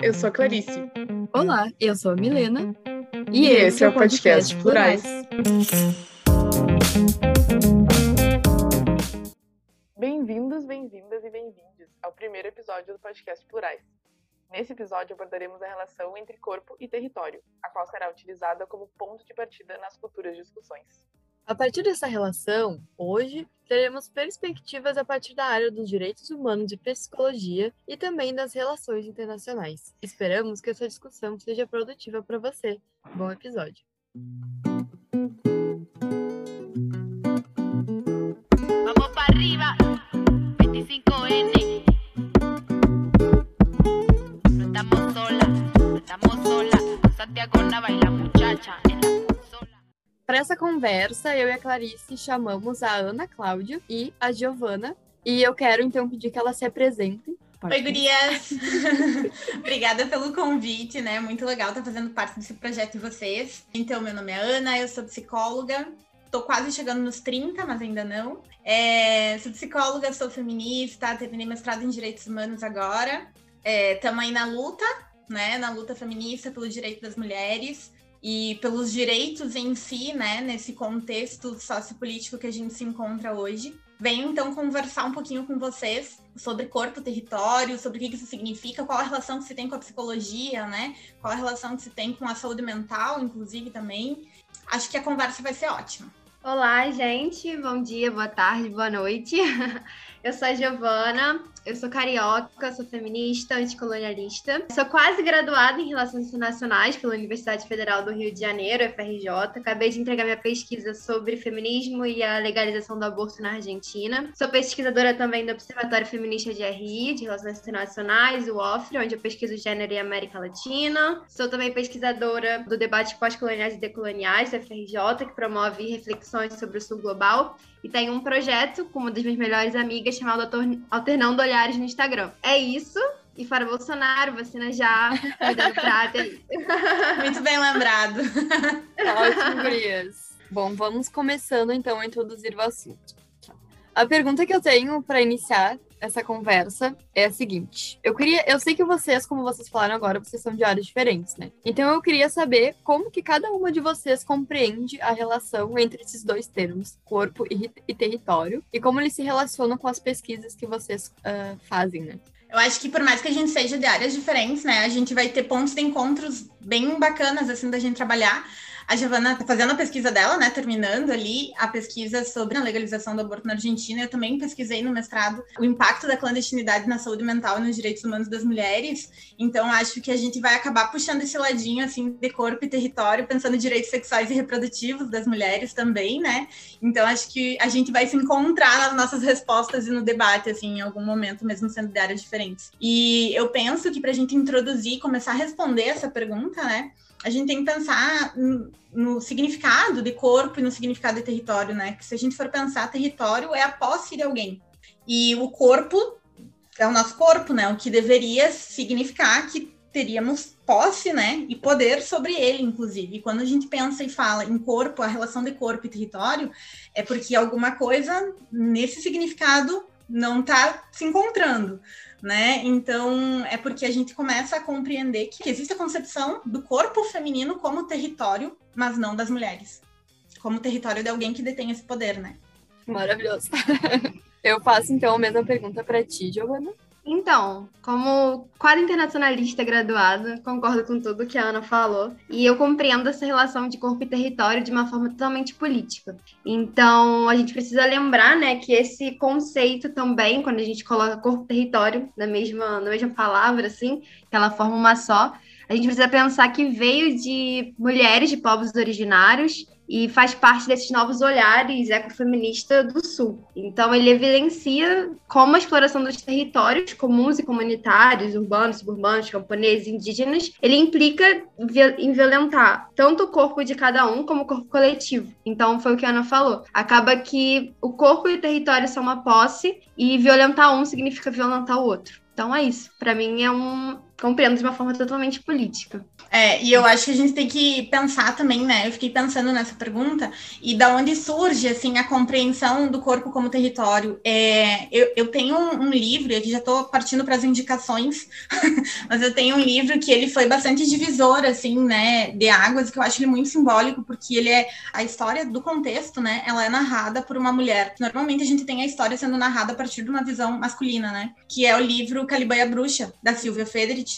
eu sou a Clarice. Olá, eu sou a Milena. E, e esse é o podcast, podcast Plurais. Bem-vindos, bem-vindas e bem-vindos ao primeiro episódio do podcast Plurais. Nesse episódio abordaremos a relação entre corpo e território, a qual será utilizada como ponto de partida nas futuras discussões. A partir dessa relação, hoje teremos perspectivas a partir da área dos direitos humanos e psicologia e também das relações internacionais. Esperamos que essa discussão seja produtiva para você. Bom episódio! Vamos para arriba, 25N. No estamos sola, no estamos sola. Santiago baila muchacha en la para essa conversa, eu e a Clarice chamamos a Ana Cláudia e a Giovana. E eu quero então pedir que elas se apresentem. Oi, gurias! Obrigada pelo convite, né? Muito legal estar fazendo parte desse projeto de vocês. Então, meu nome é Ana, eu sou psicóloga. Tô quase chegando nos 30, mas ainda não. É, sou psicóloga, sou feminista, terminei mestrado em Direitos Humanos agora. Estamos é, aí na luta, né? Na luta feminista pelo direito das mulheres e pelos direitos em si, né, nesse contexto sociopolítico que a gente se encontra hoje. Venho então conversar um pouquinho com vocês sobre corpo, território, sobre o que isso significa, qual a relação que se tem com a psicologia, né? Qual a relação que se tem com a saúde mental, inclusive também. Acho que a conversa vai ser ótima. Olá, gente. Bom dia, boa tarde, boa noite. Eu sou a Giovana, eu sou carioca, sou feminista, anticolonialista. Sou quase graduada em Relações Internacionais pela Universidade Federal do Rio de Janeiro, FRJ. Acabei de entregar minha pesquisa sobre feminismo e a legalização do aborto na Argentina. Sou pesquisadora também do Observatório Feminista de RI, de Relações Internacionais, o OFRE, onde eu pesquiso gênero e América Latina. Sou também pesquisadora do debate pós-coloniais e decoloniais, da FRJ, que promove reflexões sobre o Sul Global e tem um projeto com uma das minhas melhores amigas chamado Alternando Olhares no Instagram. É isso. E para Bolsonaro, vacina já, cuidado prata. Muito bem lembrado. Ótimo, gurias. Bom, vamos começando então a introduzir o assunto. A pergunta que eu tenho para iniciar essa conversa é a seguinte. Eu queria, eu sei que vocês, como vocês falaram agora, vocês são de áreas diferentes, né? Então eu queria saber como que cada uma de vocês compreende a relação entre esses dois termos, corpo e, e território, e como eles se relacionam com as pesquisas que vocês uh, fazem, né? Eu acho que por mais que a gente seja de áreas diferentes, né, a gente vai ter pontos de encontros bem bacanas assim da gente trabalhar. A Giovana está fazendo a pesquisa dela, né? Terminando ali a pesquisa sobre a legalização do aborto na Argentina. Eu também pesquisei no mestrado o impacto da clandestinidade na saúde mental e nos direitos humanos das mulheres. Então, acho que a gente vai acabar puxando esse ladinho, assim, de corpo e território, pensando em direitos sexuais e reprodutivos das mulheres também, né? Então, acho que a gente vai se encontrar nas nossas respostas e no debate, assim, em algum momento, mesmo sendo de áreas diferentes. E eu penso que para a gente introduzir, começar a responder essa pergunta, né? A gente tem que pensar no significado de corpo e no significado de território, né? Que se a gente for pensar, território é a posse de alguém. E o corpo é o nosso corpo, né? O que deveria significar que teríamos posse, né? E poder sobre ele, inclusive. E quando a gente pensa e fala em corpo, a relação de corpo e território, é porque alguma coisa nesse significado não está se encontrando né? Então, é porque a gente começa a compreender que existe a concepção do corpo feminino como território, mas não das mulheres. Como território de alguém que detém esse poder, né? Maravilhoso. Eu faço então a mesma pergunta para ti, Giovana. Então, como quase internacionalista graduada, concordo com tudo que a Ana falou, e eu compreendo essa relação de corpo e território de uma forma totalmente política. Então, a gente precisa lembrar, né, que esse conceito também, quando a gente coloca corpo e território na mesma, na mesma palavra, assim, que ela forma uma só, a gente precisa pensar que veio de mulheres de povos originários e faz parte desses novos olhares ecofeministas do Sul. Então, ele evidencia como a exploração dos territórios comuns e comunitários, urbanos, suburbanos, camponeses, indígenas, ele implica em violentar tanto o corpo de cada um como o corpo coletivo. Então, foi o que a Ana falou. Acaba que o corpo e o território são uma posse e violentar um significa violentar o outro. Então é isso. Para mim é um compreendo de uma forma totalmente política. É, e eu acho que a gente tem que pensar também, né? Eu fiquei pensando nessa pergunta, e da onde surge, assim, a compreensão do corpo como território. É, eu, eu tenho um, um livro, aqui já estou partindo para as indicações, mas eu tenho um livro que ele foi bastante divisor, assim, né, de águas, que eu acho ele muito simbólico, porque ele é a história do contexto, né? Ela é narrada por uma mulher. Normalmente a gente tem a história sendo narrada a partir de uma visão masculina, né? Que é o livro Caliban e a Bruxa, da Silvia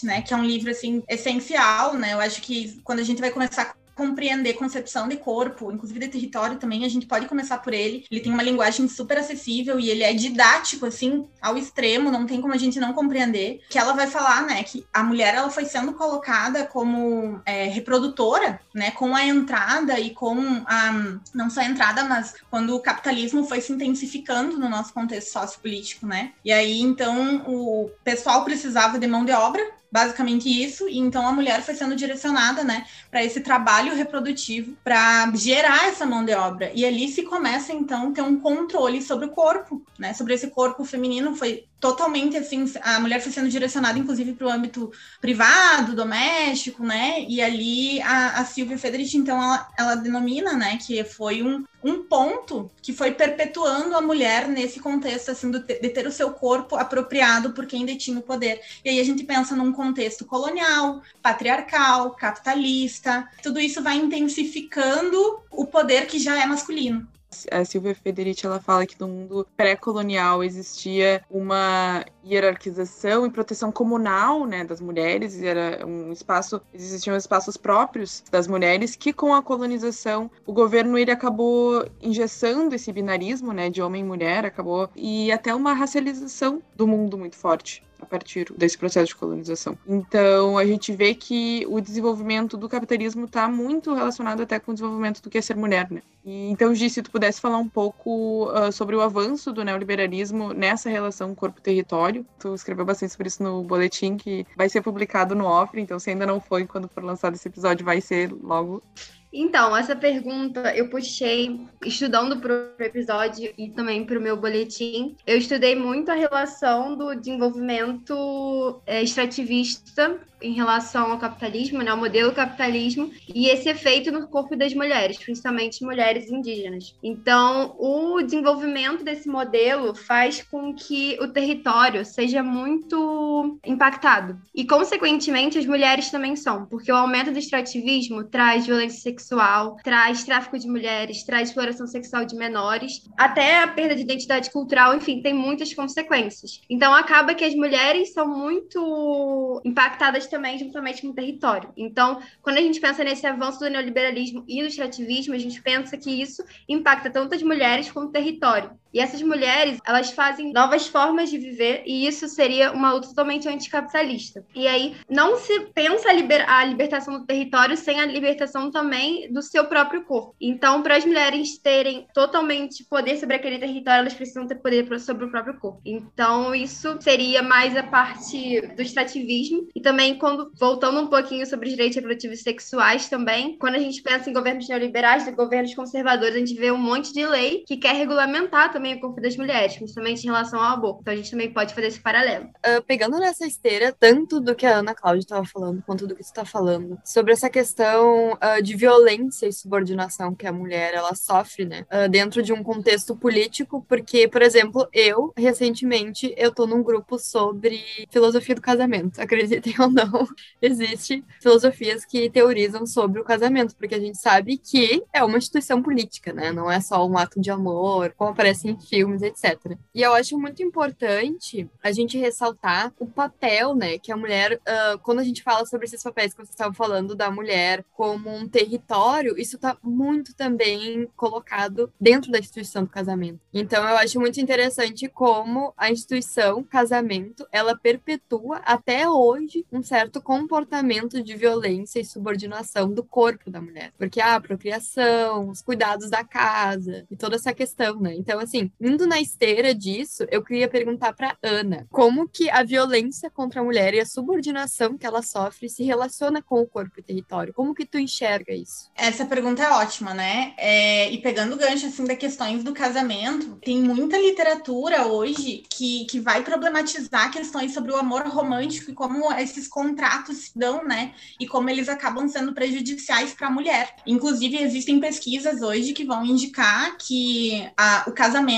Né? Que é um livro, assim, essencial, né? Eu acho que quando a gente vai começar compreender concepção de corpo, inclusive de território também, a gente pode começar por ele. Ele tem uma linguagem super acessível e ele é didático, assim, ao extremo, não tem como a gente não compreender. Que ela vai falar, né, que a mulher ela foi sendo colocada como é, reprodutora, né, com a entrada e com a. Não só a entrada, mas quando o capitalismo foi se intensificando no nosso contexto sociopolítico, né? E aí, então, o pessoal precisava de mão de obra, basicamente isso. E então a mulher foi sendo direcionada, né, para esse trabalho reprodutivo, para gerar essa mão de obra. E ali se começa então ter um controle sobre o corpo, né, sobre esse corpo feminino foi totalmente assim, a mulher foi sendo direcionada inclusive para o âmbito privado, doméstico, né? E ali a, a Silvia Federich, então, ela, ela denomina, né, que foi um, um ponto que foi perpetuando a mulher nesse contexto, assim, de ter o seu corpo apropriado por quem detinha o poder. E aí a gente pensa num contexto colonial, patriarcal, capitalista, tudo isso vai intensificando o poder que já é masculino a Silvia Federici ela fala que no mundo pré-colonial existia uma hierarquização e proteção comunal, né, das mulheres, era um espaço, existiam espaços próprios das mulheres que com a colonização o governo ele acabou engessando esse binarismo, né, de homem e mulher, acabou e até uma racialização do mundo muito forte partir desse processo de colonização. Então, a gente vê que o desenvolvimento do capitalismo está muito relacionado até com o desenvolvimento do que é ser mulher, né? E, então, Gi, se tu pudesse falar um pouco uh, sobre o avanço do neoliberalismo nessa relação corpo-território. Tu escreveu bastante sobre isso no boletim que vai ser publicado no OFRE, então se ainda não foi quando for lançado esse episódio, vai ser logo. Então, essa pergunta eu puxei estudando para o episódio e também para o meu boletim. Eu estudei muito a relação do desenvolvimento é, extrativista em relação ao capitalismo, né, ao modelo capitalismo, e esse efeito no corpo das mulheres, principalmente mulheres indígenas. Então, o desenvolvimento desse modelo faz com que o território seja muito impactado. E, consequentemente, as mulheres também são, porque o aumento do extrativismo traz violência sexual, traz tráfico de mulheres, traz exploração sexual de menores, até a perda de identidade cultural, enfim, tem muitas consequências. Então, acaba que as mulheres são muito impactadas também juntamente com o território. Então, quando a gente pensa nesse avanço do neoliberalismo e do extrativismo, a gente pensa que isso impacta tanto as mulheres quanto o território. E essas mulheres, elas fazem novas formas de viver e isso seria uma luta totalmente anticapitalista. E aí não se pensa a, liber a libertação do território sem a libertação também do seu próprio corpo. Então, para as mulheres terem totalmente poder sobre aquele território, elas precisam ter poder sobre o próprio corpo. Então, isso seria mais a parte do extrativismo e também quando voltando um pouquinho sobre os direitos reprodutivos sexuais também, quando a gente pensa em governos neoliberais, governos conservadores, a gente vê um monte de lei que quer regulamentar também o corpo das mulheres, principalmente em relação ao aborto. Então a gente também pode fazer esse paralelo. Uh, pegando nessa esteira, tanto do que a Ana Cláudia estava falando, quanto do que você está falando, sobre essa questão uh, de violência e subordinação que a mulher ela sofre, né, uh, dentro de um contexto político, porque, por exemplo, eu, recentemente, eu tô num grupo sobre filosofia do casamento, acreditem ou não existe filosofias que teorizam sobre o casamento, porque a gente sabe que é uma instituição política, né? Não é só um ato de amor, como aparece em filmes, etc. E eu acho muito importante a gente ressaltar o papel, né, que a mulher, uh, quando a gente fala sobre esses papéis que vocês estavam falando da mulher como um território, isso está muito também colocado dentro da instituição do casamento. Então eu acho muito interessante como a instituição casamento, ela perpetua até hoje um certo comportamento de violência e subordinação do corpo da mulher. Porque ah, a procriação, os cuidados da casa e toda essa questão, né? Então, assim, assim, indo na esteira disso, eu queria perguntar para Ana, como que a violência contra a mulher e a subordinação que ela sofre se relaciona com o corpo e território? Como que tu enxerga isso? Essa pergunta é ótima, né? É, e pegando o gancho assim das questões do casamento, tem muita literatura hoje que, que vai problematizar questões sobre o amor romântico e como esses contratos se dão, né? E como eles acabam sendo prejudiciais para a mulher. Inclusive, existem pesquisas hoje que vão indicar que a, o casamento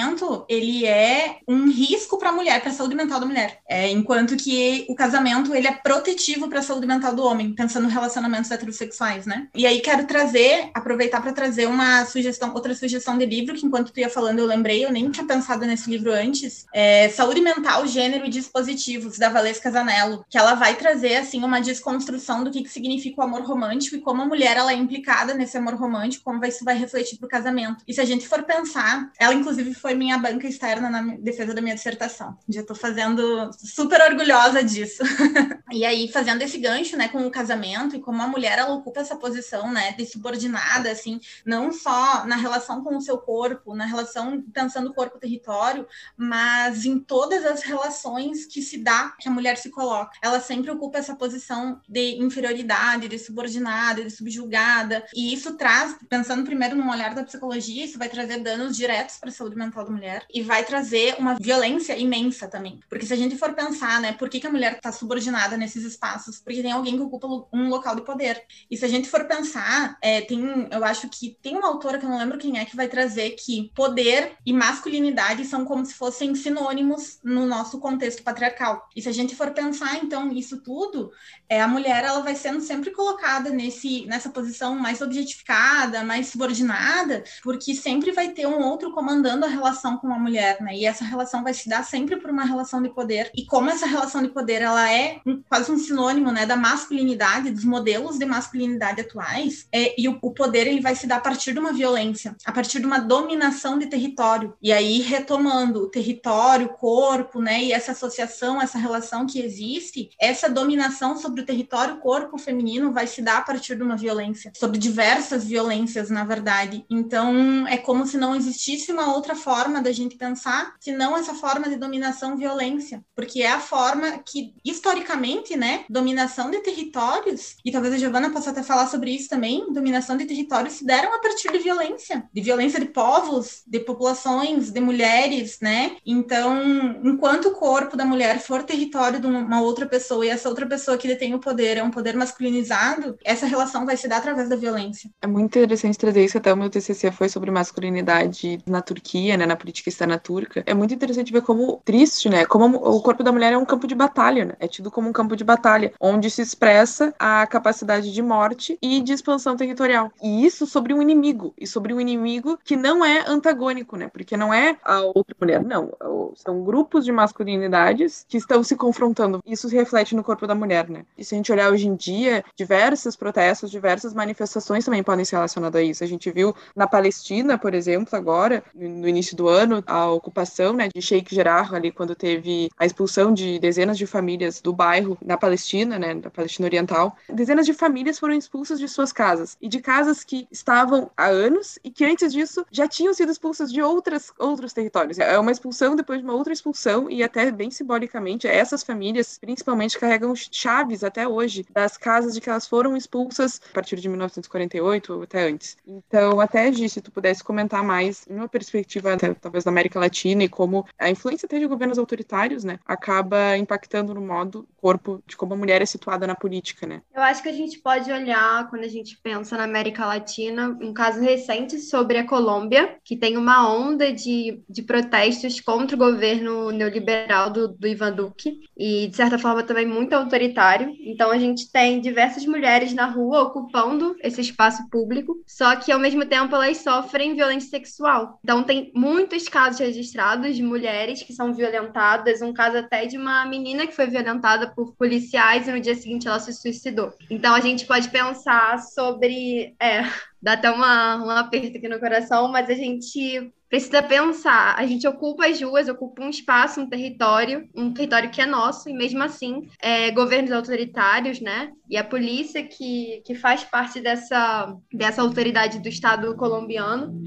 ele é um risco para a mulher, para a saúde mental da mulher. É, enquanto que o casamento ele é protetivo para a saúde mental do homem, pensando em relacionamentos heterossexuais, né? E aí quero trazer, aproveitar para trazer uma sugestão, outra sugestão de livro que enquanto tu ia falando eu lembrei, eu nem tinha pensado nesse livro antes. É Saúde Mental, Gênero e Dispositivos da Valesca Zanello, que ela vai trazer assim uma desconstrução do que, que significa o amor romântico e como a mulher ela é implicada nesse amor romântico, como isso vai refletir para o casamento. E se a gente for pensar, ela inclusive foi minha banca externa na defesa da minha dissertação. Já estou fazendo super orgulhosa disso. e aí fazendo esse gancho, né, com o casamento e como a mulher ela ocupa essa posição, né, de subordinada, assim, não só na relação com o seu corpo, na relação pensando corpo-território, mas em todas as relações que se dá, que a mulher se coloca. Ela sempre ocupa essa posição de inferioridade, de subordinada, de subjugada, e isso traz, pensando primeiro no olhar da psicologia, isso vai trazer danos diretos para a saúde mental da mulher e vai trazer uma violência imensa também. Porque se a gente for pensar, né, por que, que a mulher está subordinada nesses espaços? Porque tem alguém que ocupa um local de poder. E se a gente for pensar, é, tem, eu acho que tem uma autora que eu não lembro quem é que vai trazer que poder e masculinidade são como se fossem sinônimos no nosso contexto patriarcal. E se a gente for pensar, então, isso tudo, é, a mulher ela vai sendo sempre colocada nesse, nessa posição mais objetificada, mais subordinada, porque sempre vai ter um outro comandando a relação com a mulher, né? E essa relação vai se dar sempre por uma relação de poder. E como essa relação de poder ela é quase um sinônimo, né, da masculinidade, dos modelos de masculinidade atuais, é, e o, o poder ele vai se dar a partir de uma violência, a partir de uma dominação de território. E aí retomando o território, o corpo, né, e essa associação, essa relação que existe, essa dominação sobre o território, o corpo feminino vai se dar a partir de uma violência, sobre diversas violências, na verdade. Então, é como se não existisse uma outra forma da gente pensar, senão essa forma de dominação violência, porque é a forma que historicamente, né, dominação de territórios, e talvez a Giovana possa até falar sobre isso também, dominação de territórios se deram a partir de violência, de violência de povos, de populações, de mulheres, né? Então, enquanto o corpo da mulher for território de uma outra pessoa e essa outra pessoa que detém o poder é um poder masculinizado, essa relação vai se dar através da violência. É muito interessante trazer isso, até o meu TCC foi sobre masculinidade na Turquia, né, na política externa turca. É muito interessante ver como triste, né, como o corpo da mulher é um campo de batalha, né? É tido como um campo de batalha, onde se expressa a capacidade de morte e de expansão territorial. E isso sobre um inimigo, e sobre um inimigo que não é antagônico, né? Porque não é a outra mulher, não. São grupos de masculinidades que estão se confrontando. Isso se reflete no corpo da mulher, né? E se a gente olhar hoje em dia, diversos protestos, diversas manifestações também podem ser relacionadas a isso. A gente viu na Palestina, por exemplo, agora, no início do ano, a ocupação né, de Sheikh Jarrah, ali quando teve a expulsão de dezenas de famílias do bairro na Palestina, né, da Palestina Oriental. Dezenas de famílias foram expulsas de suas casas e de casas que estavam há anos e que antes disso já tinham sido expulsas de outras, outros territórios. É uma expulsão depois de uma outra expulsão e até bem simbolicamente essas famílias principalmente carregam chaves até hoje das casas de que elas foram expulsas a partir de 1948 ou até antes. Então, até Gi, se tu pudesse comentar mais uma perspectiva até, talvez da América Latina e como a influência até de governos autoritários, né, acaba impactando no modo corpo de como a mulher é situada na política, né? Eu acho que a gente pode olhar quando a gente pensa na América Latina, um caso recente sobre a Colômbia, que tem uma onda de, de protestos contra o governo neoliberal do, do Ivan Duque e de certa forma também muito autoritário. Então a gente tem diversas mulheres na rua ocupando esse espaço público, só que ao mesmo tempo elas sofrem violência sexual. Então tem muitos casos registrados de mulheres que são violentadas, um caso até de uma menina que foi violentada por policiais e no dia seguinte ela se suicidou. Então a gente pode pensar sobre, é, dá até uma, um aperto aqui no coração, mas a gente precisa pensar, a gente ocupa as ruas, ocupa um espaço, um território, um território que é nosso, e mesmo assim, é, governos autoritários, né? E a polícia que, que faz parte dessa, dessa autoridade do Estado colombiano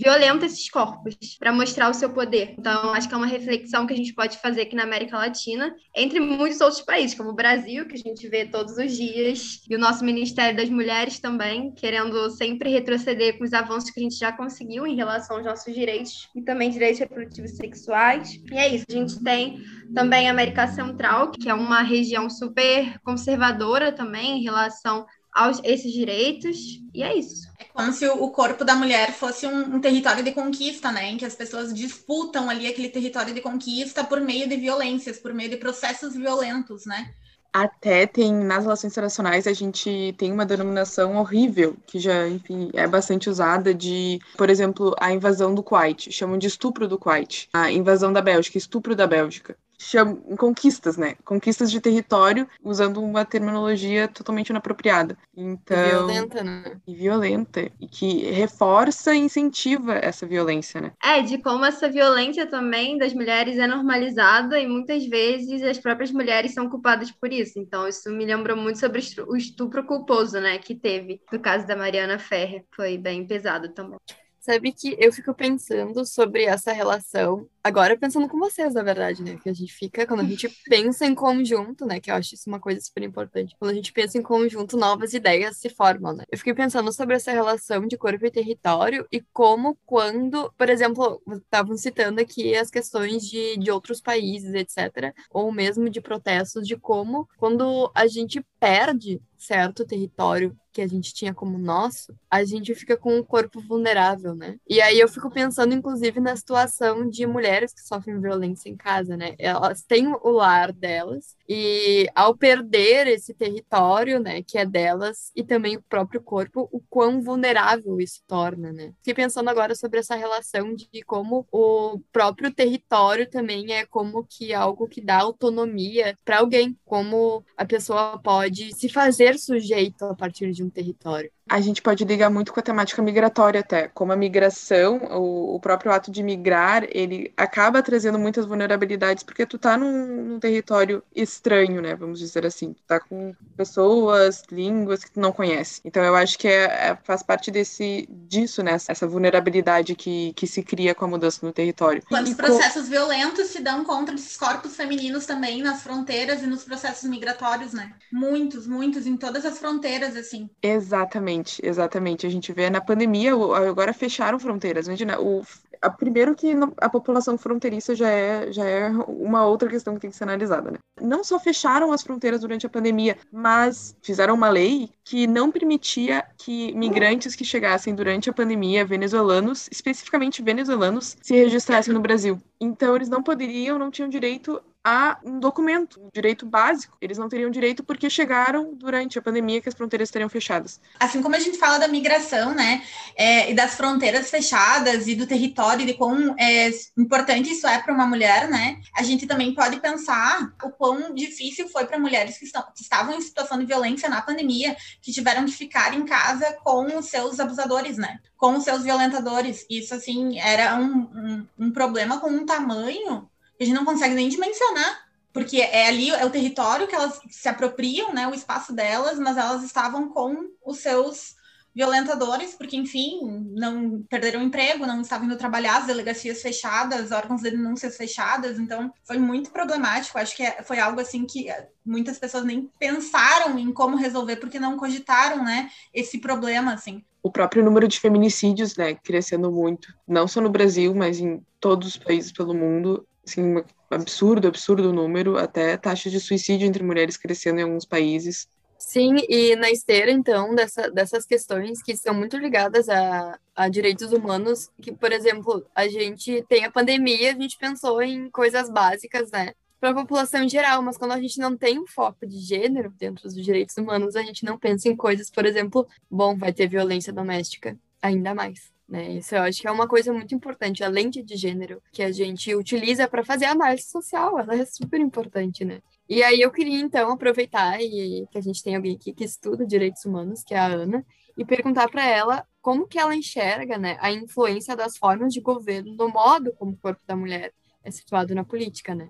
violenta esses corpos para mostrar o seu poder. Então, acho que é uma reflexão que a gente pode fazer aqui na América Latina, entre muitos outros países, como o Brasil, que a gente vê todos os dias, e o nosso Ministério das Mulheres também, querendo sempre retroceder com os avanços que a gente já conseguiu em relação aos nossos direitos e também direitos reprodutivos sexuais. E é isso, a gente tem também a América Central, que é uma região super conservadora também em relação aos esses direitos, e é isso. Como se o corpo da mulher fosse um, um, território de conquista, né? Em que as pessoas disputam ali aquele território de conquista por meio de violências, por meio de processos violentos, né? Até tem, nas relações internacionais, a gente tem uma denominação horrível, que já, enfim, é bastante usada de, por exemplo, a invasão do Kuwait, chamam de estupro do Kuwait, a invasão da Bélgica, estupro da Bélgica chama, conquistas, né? Conquistas de território, usando uma terminologia totalmente inapropriada. Então, e violenta, né? E violenta. E que reforça e incentiva essa violência, né? É, de como essa violência também das mulheres é normalizada e muitas vezes as próprias mulheres são culpadas por isso. Então, isso me lembrou muito sobre o estupro culposo, né? Que teve no caso da Mariana Ferrer. Foi bem pesado também. Sabe que eu fico pensando sobre essa relação, agora pensando com vocês, na verdade, né? Que a gente fica, quando a gente pensa em conjunto, né? Que eu acho isso uma coisa super importante. Quando a gente pensa em conjunto, novas ideias se formam, né? Eu fiquei pensando sobre essa relação de corpo e território e como, quando, por exemplo, estavam citando aqui as questões de, de outros países, etc., ou mesmo de protestos, de como, quando a gente perde certo território que a gente tinha como nosso, a gente fica com um corpo vulnerável, né? E aí eu fico pensando, inclusive, na situação de mulheres que sofrem violência em casa, né? Elas têm o lar delas e ao perder esse território, né, que é delas e também o próprio corpo, o quão vulnerável isso torna, né? Fiquei pensando agora sobre essa relação de como o próprio território também é como que algo que dá autonomia para alguém, como a pessoa pode se fazer sujeito a partir de um território a gente pode ligar muito com a temática migratória até, como a migração, o, o, próprio ato de migrar, ele acaba trazendo muitas vulnerabilidades, porque tu tá num, num, território estranho, né, vamos dizer assim, tu tá com pessoas, línguas que tu não conhece. Então eu acho que é, é, faz parte desse, disso, né, essa vulnerabilidade que, que se cria com a mudança no território. Quantos processos com... violentos se dão contra esses corpos femininos também nas fronteiras e nos processos migratórios, né? Muitos, muitos, em todas as fronteiras, assim. Exatamente. Exatamente, exatamente. A gente vê na pandemia, agora fecharam fronteiras. Imagina, o, a, primeiro que a população fronteiriça já é, já é uma outra questão que tem que ser analisada, né? Não só fecharam as fronteiras durante a pandemia, mas fizeram uma lei que não permitia que migrantes que chegassem durante a pandemia, venezuelanos, especificamente venezuelanos, se registrassem no Brasil. Então, eles não poderiam, não tinham direito a um documento, um direito básico. Eles não teriam direito porque chegaram durante a pandemia que as fronteiras estariam fechadas. Assim como a gente fala da migração, né, é, e das fronteiras fechadas e do território, de quão é, importante isso é para uma mulher, né, a gente também pode pensar o quão difícil foi para mulheres que, estão, que estavam em situação de violência na pandemia, que tiveram que ficar em casa com os seus abusadores, né, com os seus violentadores. Isso, assim, era um, um, um problema com um tamanho a gente não consegue nem dimensionar, porque é ali é o território que elas se apropriam, né, o espaço delas, mas elas estavam com os seus violentadores, porque enfim, não perderam emprego, não estavam indo trabalhar, as delegacias fechadas, órgãos de denúncias fechadas, então foi muito problemático. Acho que é, foi algo assim que muitas pessoas nem pensaram em como resolver, porque não cogitaram, né, esse problema assim. O próprio número de feminicídios, né, crescendo muito, não só no Brasil, mas em todos os países pelo mundo, assim, absurdo, absurdo o número, até taxa de suicídio entre mulheres crescendo em alguns países. Sim, e na esteira, então, dessa, dessas questões que são muito ligadas a, a direitos humanos, que, por exemplo, a gente tem a pandemia, a gente pensou em coisas básicas, né, para a população em geral, mas quando a gente não tem um foco de gênero dentro dos direitos humanos, a gente não pensa em coisas, por exemplo, bom, vai ter violência doméstica, ainda mais. Né? Isso eu acho que é uma coisa muito importante, a lente de gênero que a gente utiliza para fazer análise social, ela é super importante, né? E aí eu queria então aproveitar e que a gente tem alguém aqui que estuda direitos humanos, que é a Ana, e perguntar para ela como que ela enxerga, né, a influência das formas de governo no modo como o corpo da mulher é situado na política, né?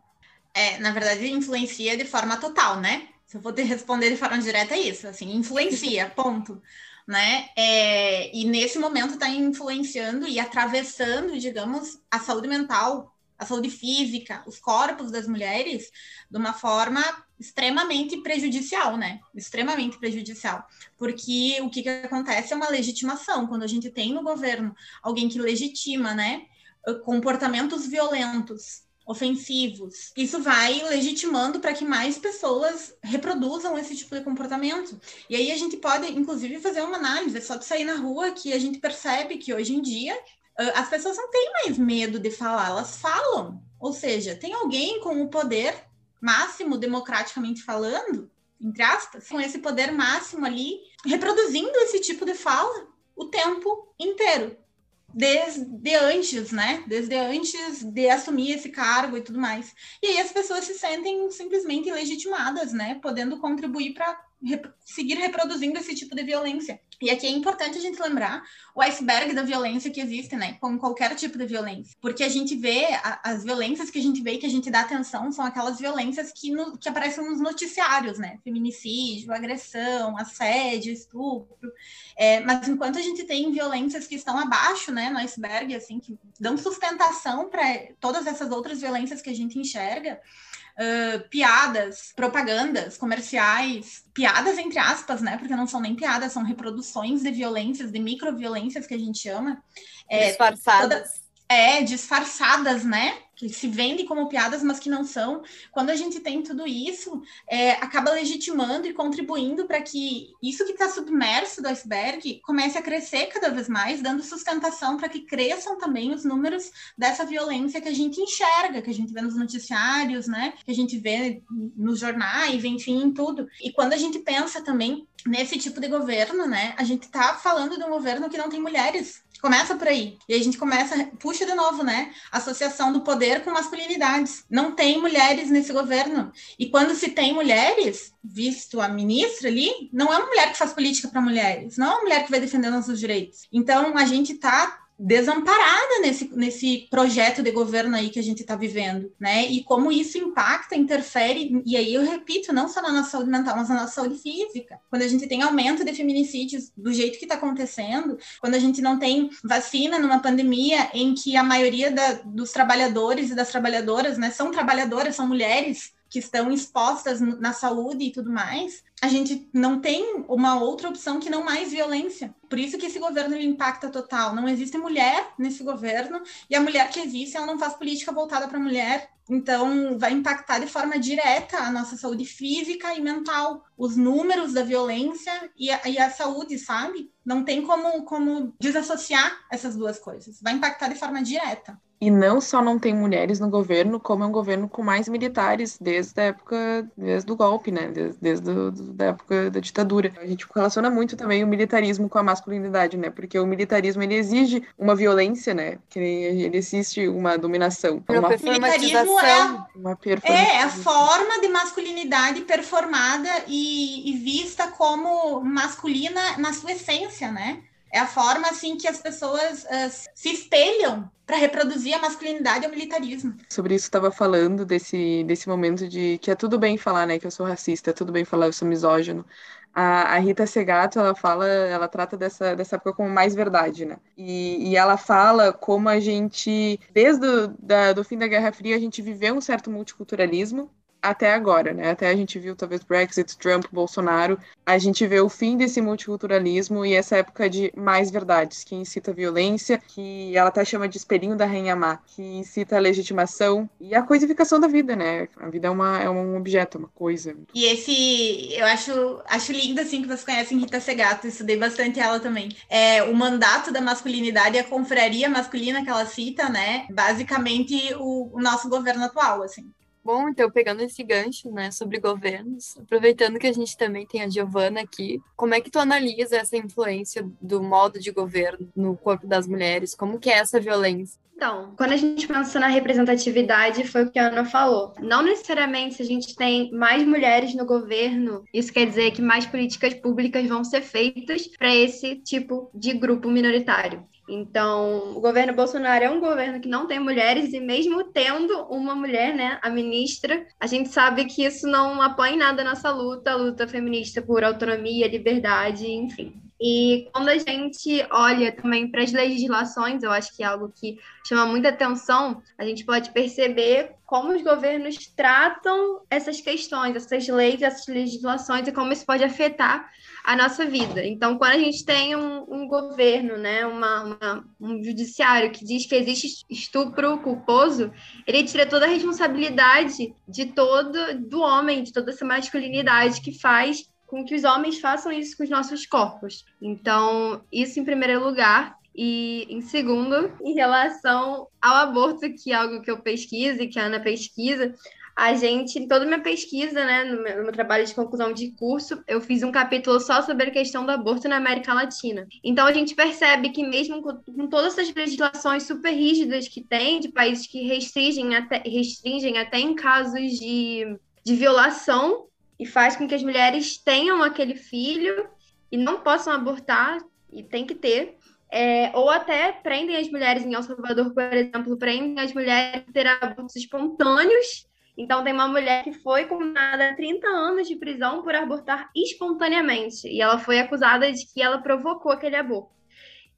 É, na verdade, influencia de forma total, né? Se eu te responder de forma direta, é isso, assim, influencia, ponto. Né? É, e nesse momento está influenciando e atravessando, digamos, a saúde mental, a saúde física, os corpos das mulheres de uma forma extremamente prejudicial, né? Extremamente prejudicial. Porque o que, que acontece é uma legitimação. Quando a gente tem no governo alguém que legitima, né? Comportamentos violentos, ofensivos. Isso vai legitimando para que mais pessoas reproduzam esse tipo de comportamento. E aí a gente pode, inclusive, fazer uma análise. É só de sair na rua que a gente percebe que hoje em dia as pessoas não têm mais medo de falar, elas falam. Ou seja, tem alguém com o poder máximo, democraticamente falando, entre aspas, com esse poder máximo ali, reproduzindo esse tipo de fala o tempo inteiro desde antes, né? Desde antes de assumir esse cargo e tudo mais. E aí as pessoas se sentem simplesmente legitimadas, né? Podendo contribuir para rep seguir reproduzindo esse tipo de violência. E aqui é importante a gente lembrar o iceberg da violência que existe, né? Com qualquer tipo de violência. Porque a gente vê, a, as violências que a gente vê e que a gente dá atenção são aquelas violências que, no, que aparecem nos noticiários, né? Feminicídio, agressão, assédio, estupro. É, mas enquanto a gente tem violências que estão abaixo, né, no iceberg, assim, que dão sustentação para todas essas outras violências que a gente enxerga, uh, piadas, propagandas comerciais, piadas entre aspas, né? Porque não são nem piadas, são reproduções de violências, de microviolências que a gente chama. É, Disfarçadas. É, disfarçadas, né? Que se vendem como piadas, mas que não são. Quando a gente tem tudo isso, é, acaba legitimando e contribuindo para que isso que está submerso do iceberg comece a crescer cada vez mais, dando sustentação para que cresçam também os números dessa violência que a gente enxerga, que a gente vê nos noticiários, né? Que a gente vê nos jornais, enfim, em tudo. E quando a gente pensa também nesse tipo de governo, né? A gente está falando de um governo que não tem mulheres Começa por aí. E a gente começa, puxa de novo, né? Associação do poder com masculinidades. Não tem mulheres nesse governo. E quando se tem mulheres, visto a ministra ali, não é uma mulher que faz política para mulheres, não é uma mulher que vai defender nossos direitos. Então a gente está desamparada nesse, nesse projeto de governo aí que a gente está vivendo, né? E como isso impacta, interfere, e aí eu repito, não só na nossa saúde mental, mas na nossa saúde física. Quando a gente tem aumento de feminicídios do jeito que está acontecendo, quando a gente não tem vacina numa pandemia em que a maioria da, dos trabalhadores e das trabalhadoras, né, são trabalhadoras, são mulheres, que estão expostas na saúde e tudo mais, a gente não tem uma outra opção que não mais violência. Por isso que esse governo ele impacta total. Não existe mulher nesse governo e a mulher que existe, ela não faz política voltada para a mulher. Então, vai impactar de forma direta a nossa saúde física e mental, os números da violência e a, e a saúde, sabe? Não tem como, como desassociar essas duas coisas. Vai impactar de forma direta. E não só não tem mulheres no governo, como é um governo com mais militares desde a época, desde o golpe, né? Desde, desde a época da ditadura. A gente relaciona muito também o militarismo com a masculinidade, né? Porque o militarismo ele exige uma violência, né? Que ele existe uma dominação. Uma, militarismo é, uma é a forma de masculinidade performada e, e vista como masculina na sua essência, né? É a forma assim que as pessoas uh, se espelham para reproduzir a masculinidade e o militarismo. Sobre isso estava falando desse desse momento de que é tudo bem falar, né, que eu sou racista, é tudo bem falar eu sou misógino. A, a, Rita Segato, ela fala, ela trata dessa, dessa época como mais verdade, né? E, e ela fala como a gente, desde o do fim da Guerra Fria, a gente viveu um certo multiculturalismo, até agora, né? Até a gente viu talvez Brexit, Trump, Bolsonaro, a gente vê o fim desse multiculturalismo e essa época de mais verdades, que incita violência, que ela até chama de espelhinho da rainha má, que incita a legitimação e a coisificação da vida, né? A vida é, uma, é um objeto, é uma coisa. E esse, eu acho, acho lindo, assim, que vocês conhecem Rita Segato, estudei bastante ela também. É o mandato da masculinidade a confraria masculina que ela cita, né? Basicamente o, o nosso governo atual, assim. Bom, então pegando esse gancho, né, sobre governos, aproveitando que a gente também tem a Giovana aqui, como é que tu analisa essa influência do modo de governo no corpo das mulheres? Como que é essa violência? Então, quando a gente pensa na representatividade, foi o que a Ana falou. Não necessariamente se a gente tem mais mulheres no governo, isso quer dizer que mais políticas públicas vão ser feitas para esse tipo de grupo minoritário. Então, o governo Bolsonaro é um governo que não tem mulheres, e mesmo tendo uma mulher, né, a ministra, a gente sabe que isso não apoia em nada a nossa luta, a luta feminista por autonomia, liberdade, enfim. E quando a gente olha também para as legislações, eu acho que é algo que chama muita atenção, a gente pode perceber como os governos tratam essas questões, essas leis, essas legislações e como isso pode afetar a nossa vida. Então, quando a gente tem um, um governo, né, uma, uma, um judiciário que diz que existe estupro culposo, ele tira toda a responsabilidade de todo do homem, de toda essa masculinidade que faz com que os homens façam isso com os nossos corpos. Então, isso em primeiro lugar. E em segundo, em relação ao aborto, que é algo que eu pesquiso e que a Ana pesquisa, a gente, em toda a minha pesquisa, né, no meu, no meu, trabalho de conclusão de curso, eu fiz um capítulo só sobre a questão do aborto na América Latina. Então a gente percebe que mesmo com, com todas essas legislações super rígidas que tem, de países que restringem até, restringem até em casos de, de violação e faz com que as mulheres tenham aquele filho e não possam abortar, e tem que ter. É, ou até prendem as mulheres em El Salvador, por exemplo, prendem as mulheres ter abortos espontâneos. Então, tem uma mulher que foi condenada a 30 anos de prisão por abortar espontaneamente. E ela foi acusada de que ela provocou aquele aborto.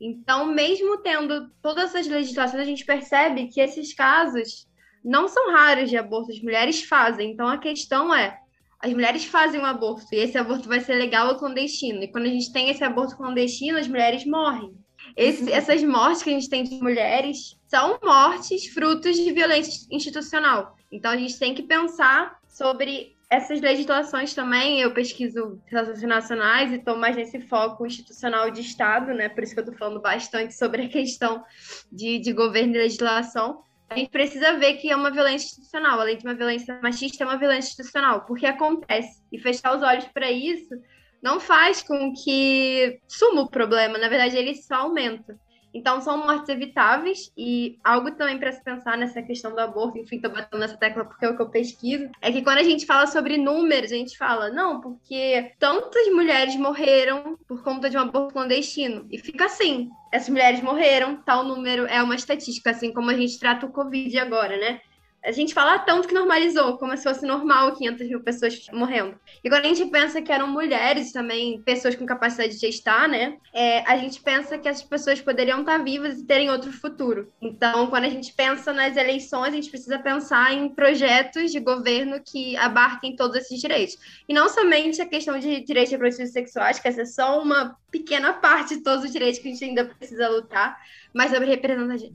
Então, mesmo tendo todas essas legislações, a gente percebe que esses casos não são raros de aborto, as mulheres fazem. Então, a questão é: as mulheres fazem um aborto e esse aborto vai ser legal ou clandestino. E quando a gente tem esse aborto clandestino, as mulheres morrem. Esse, uhum. essas mortes que a gente tem de mulheres são mortes frutos de violência institucional. Então a gente tem que pensar sobre essas legislações também. Eu pesquiso relações internacionais e estou mais nesse foco institucional de Estado, né? Por isso que eu estou falando bastante sobre a questão de, de governo e legislação a gente precisa ver que é uma violência institucional, além de uma violência machista, é uma violência institucional, porque acontece. E fechar os olhos para isso não faz com que suma o problema, na verdade, ele só aumenta. Então, são mortes evitáveis e algo também para se pensar nessa questão do aborto, enfim, estou batendo nessa tecla porque é o que eu pesquiso, é que quando a gente fala sobre números, a gente fala, não, porque tantas mulheres morreram por conta de um aborto clandestino. E fica assim, essas mulheres morreram, tal número é uma estatística, assim como a gente trata o Covid agora, né? A gente fala tanto que normalizou, como se fosse normal 500 mil pessoas morrendo. E quando a gente pensa que eram mulheres também, pessoas com capacidade de gestar, né? É, a gente pensa que essas pessoas poderiam estar vivas e terem outro futuro. Então, quando a gente pensa nas eleições, a gente precisa pensar em projetos de governo que abarquem todos esses direitos. E não somente a questão de direitos reprodutivos sexuais, que essa é só uma pequena parte de todos os direitos que a gente ainda precisa lutar, mas sobre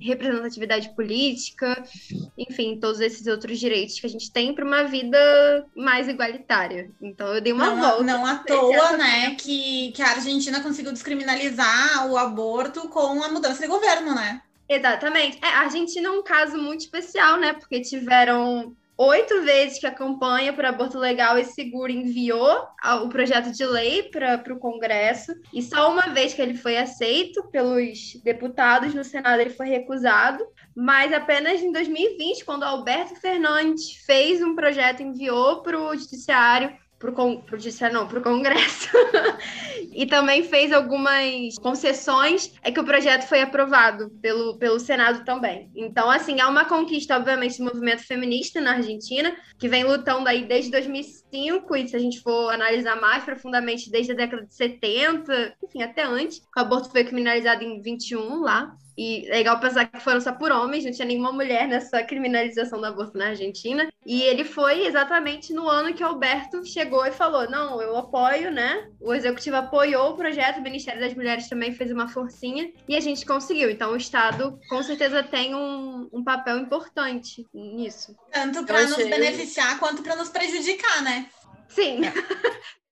representatividade política, enfim, todos esses outros direitos que a gente tem para uma vida mais igualitária. Então eu dei uma não, volta. Não à toa, né, que, que a Argentina conseguiu descriminalizar o aborto com a mudança de governo, né? Exatamente. É, a Argentina é um caso muito especial, né? Porque tiveram oito vezes que a campanha por aborto legal e seguro enviou o projeto de lei para o Congresso, e só uma vez que ele foi aceito pelos deputados no Senado, ele foi recusado, mas apenas em 2020, quando Alberto Fernandes fez um projeto enviou para o Judiciário pro, con... pro não, pro Congresso. e também fez algumas concessões, é que o projeto foi aprovado pelo, pelo Senado também. Então, assim, é uma conquista, obviamente, do movimento feminista na Argentina, que vem lutando aí desde 2005, e se a gente for analisar mais profundamente, desde a década de 70, enfim, até antes. O aborto foi criminalizado em 21 lá. E é legal pensar que foram só por homens, não tinha nenhuma mulher nessa criminalização do aborto na Argentina. E ele foi exatamente no ano que Alberto chegou e falou: não, eu apoio, né? O executivo apoiou o projeto, o Ministério das Mulheres também fez uma forcinha e a gente conseguiu. Então o Estado com certeza tem um, um papel importante nisso. Tanto para nos beneficiar quanto para nos prejudicar, né? Sim.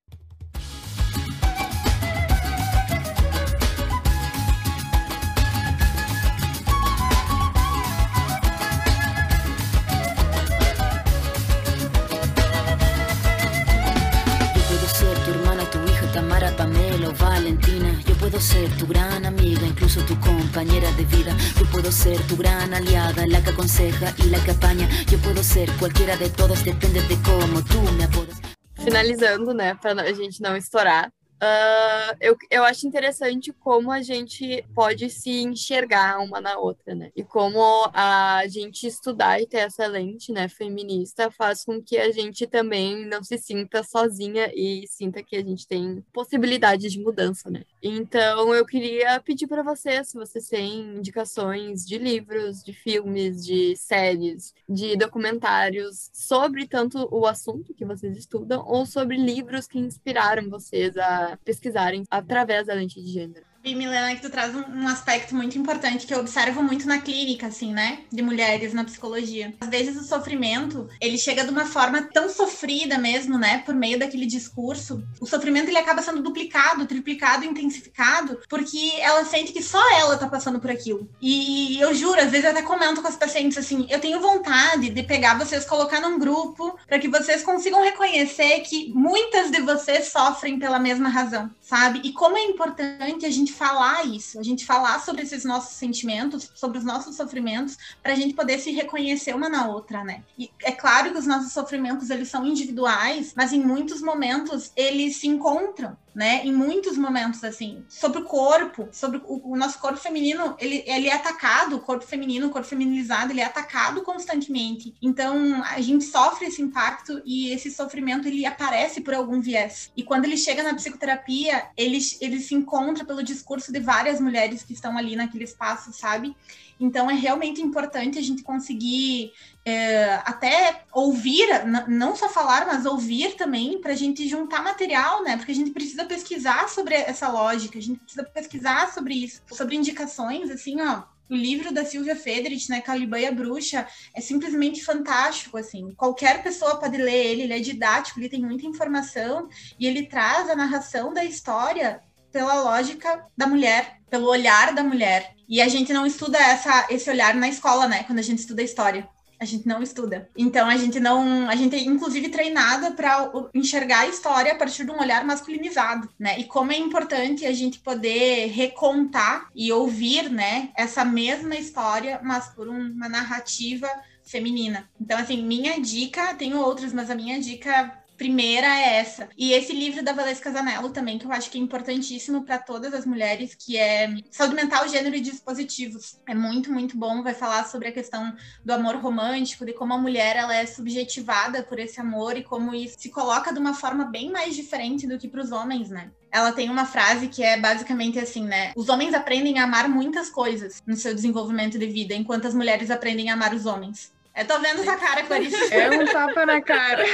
puedo ser tu gran amiga, incluso tu compañera de vida. Yo puedo ser tu gran aliada, la que aconseja y la que apaña. Yo puedo ser cualquiera de todas, depende de como tú me apodas. Finalizando, né, para a gente não estourar, Uh, eu, eu acho interessante como a gente pode se enxergar uma na outra, né? E como a gente estudar e ter essa lente, né, feminista, faz com que a gente também não se sinta sozinha e sinta que a gente tem possibilidade de mudança, né? Então, eu queria pedir para vocês, se vocês têm indicações de livros, de filmes, de séries, de documentários sobre tanto o assunto que vocês estudam ou sobre livros que inspiraram vocês a pesquisarem através da lente de gênero. E Milena, que tu traz um, um, aspecto muito importante que eu observo muito na clínica, assim, né? De mulheres na psicologia. Às vezes o sofrimento, ele chega de uma forma tão sofrida mesmo, né? Por meio daquele discurso. O sofrimento, ele acaba sendo duplicado, triplicado, intensificado, porque ela sente que só ela tá passando por aquilo. E eu juro, às vezes eu até comento com as pacientes assim, eu tenho vontade de pegar vocês, colocar num grupo, para que vocês consigam reconhecer que muitas de vocês sofrem pela mesma razão, sabe? E como é importante a gente falar isso, a gente falar sobre esses nossos sentimentos, sobre os nossos sofrimentos, para a gente poder se reconhecer uma na outra, né? E é claro que os nossos sofrimentos eles são individuais, mas em muitos momentos eles se encontram né? Em muitos momentos, assim, sobre o corpo, sobre o, o, nosso corpo feminino, ele, ele é atacado, o corpo feminino, o corpo feminilizado, ele é atacado constantemente. Então, a gente sofre esse impacto e esse sofrimento, ele aparece por algum viés. E quando ele chega na psicoterapia, ele, ele se encontra pelo discurso de várias mulheres que estão ali naquele espaço, sabe? Então, é realmente importante a gente conseguir é, até ouvir, não só falar, mas ouvir também, para a gente juntar material, né? Porque a gente precisa pesquisar sobre essa lógica, a gente precisa pesquisar sobre isso, sobre indicações, assim, ó. O livro da Silvia Federich, né, Caliban e a Bruxa, é simplesmente fantástico, assim. Qualquer pessoa pode ler ele, ele é didático, ele tem muita informação e ele traz a narração da história pela lógica da mulher, pelo olhar da mulher. E a gente não estuda essa, esse olhar na escola, né? Quando a gente estuda história. A gente não estuda. Então a gente não. A gente é inclusive treinada para enxergar a história a partir de um olhar masculinizado, né? E como é importante a gente poder recontar e ouvir, né, essa mesma história, mas por uma narrativa feminina. Então, assim, minha dica, tenho outras, mas a minha dica primeira é essa. E esse livro da Valesca Zanello também, que eu acho que é importantíssimo para todas as mulheres, que é Saúde Mental, Gênero e Dispositivos. É muito, muito bom. Vai falar sobre a questão do amor romântico, de como a mulher ela é subjetivada por esse amor e como isso se coloca de uma forma bem mais diferente do que para os homens, né? ela tem uma frase que é basicamente assim, né? Os homens aprendem a amar muitas coisas no seu desenvolvimento de vida, enquanto as mulheres aprendem a amar os homens. Eu tô vendo essa cara, Clarice. É um tapa na cara.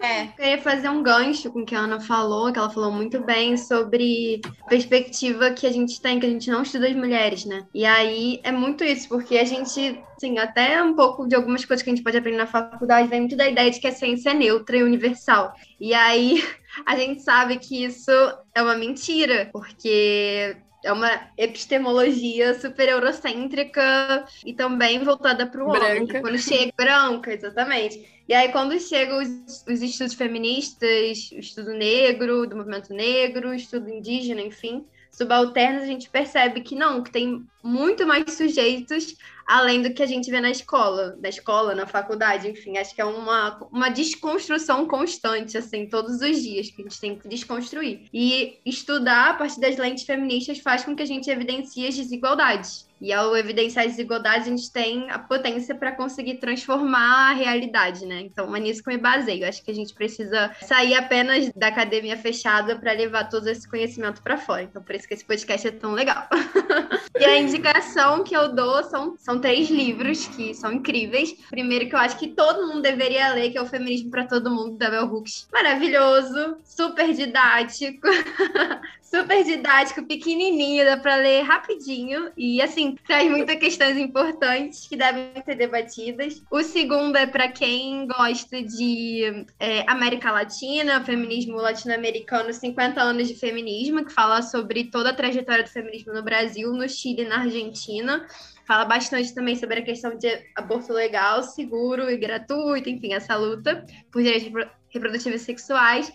É. Eu queria fazer um gancho com o que a Ana falou, que ela falou muito bem sobre a perspectiva que a gente tem, que a gente não estuda as mulheres, né? E aí é muito isso, porque a gente, assim, até um pouco de algumas coisas que a gente pode aprender na faculdade, vem muito da ideia de que a ciência é neutra e universal. E aí a gente sabe que isso é uma mentira, porque é uma epistemologia super eurocêntrica e também voltada para o homem. Quando chega branca, exatamente. E aí, quando chegam os, os, estudos feministas, o estudo negro, do movimento negro, o estudo indígena, enfim, subalternos, a gente percebe que não, que tem muito mais sujeitos além do que a gente vê na escola, na escola, na faculdade, enfim, acho que é uma, uma desconstrução constante, assim, todos os dias que a gente tem que desconstruir. E estudar a partir das lentes feministas faz com que a gente evidencie as desigualdades. E ao evidenciar as desigualdades, a gente tem a potência para conseguir transformar a realidade, né? Então, é nisso que eu me baseio. Acho que a gente precisa sair apenas da academia fechada para levar todo esse conhecimento para fora. Então, por isso que esse podcast é tão legal. e a indicação que eu dou são, são três livros que são incríveis. Primeiro, que eu acho que todo mundo deveria ler, que é o Feminismo para Todo Mundo, da Bell Hooks. Maravilhoso, super didático. super didático, pequenininho, dá para ler rapidinho. E, assim, traz muitas questões importantes que devem ser debatidas. O segundo é para quem gosta de é, América Latina, feminismo latino-americano, 50 anos de feminismo, que fala sobre toda a trajetória do feminismo no Brasil, no Chile e na Argentina. Fala bastante também sobre a questão de aborto legal, seguro e gratuito, enfim, essa luta por direitos reprodutivos sexuais.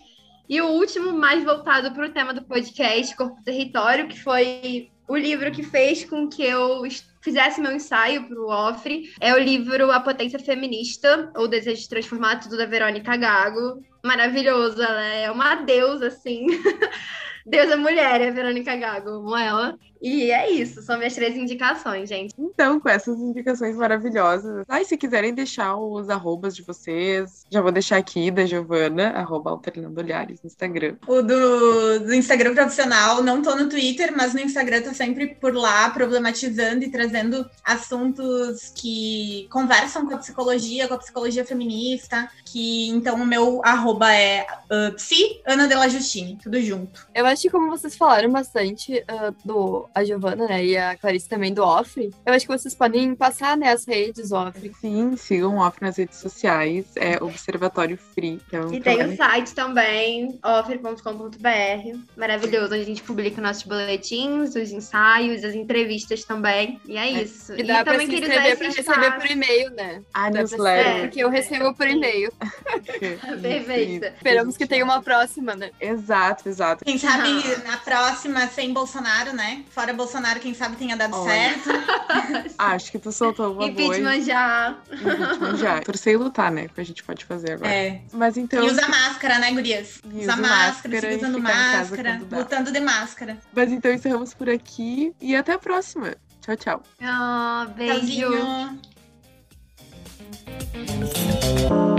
E o último, mais voltado para o tema do podcast, Corpo Território, que foi o livro que fez com que eu fizesse meu ensaio para o OFRE é o livro A Potência Feminista, ou Desejo de Transformar Tudo, da Verônica Gago. Maravilhoso, ela é uma deusa, assim. Deus é mulher, é Verônica Gago, amo ela. E é isso, são minhas três indicações, gente. Então, com essas indicações maravilhosas. Ah, e se quiserem deixar os arrobas de vocês, já vou deixar aqui da Giovana, arroba alternando olhares no Instagram. O do, do Instagram profissional, não tô no Twitter, mas no Instagram tô sempre por lá, problematizando e trazendo assuntos que conversam com a psicologia, com a psicologia feminista, que então o meu arroba é uh, psi Ana Della Justine, tudo junto. Eu acho que como vocês falaram bastante uh, do a Giovana, né, e a Clarice também do Ofre, eu acho que vocês podem passar, né, as redes Ofre. Sim, sigam o Ofre nas redes sociais, é Observatório Free. Que é um e tem o site também, ofre.com.br, maravilhoso, onde a gente publica nossos boletins, os ensaios, as entrevistas também, e é, é. isso. E, dá e também queria inscrever pra receber por e-mail, né? A newsletter. Porque eu recebo por e-mail. Perfeito. Esperamos que tenha uma próxima, né? Exato, exato. Quem sabe na próxima, sem Bolsonaro, né? Fora Bolsonaro, quem sabe tenha dado Olha. certo. Acho que tu soltou uma boa. Impeachment já. Impeachment já. Torcer e lutar, né? Que a gente pode fazer agora. É. Mas então. E usa máscara, né, gurias? E usa máscara, máscara usando máscara, lutando de máscara. Mas então encerramos por aqui e até a próxima. Tchau, tchau. Oh, beijo. Tchauzinho.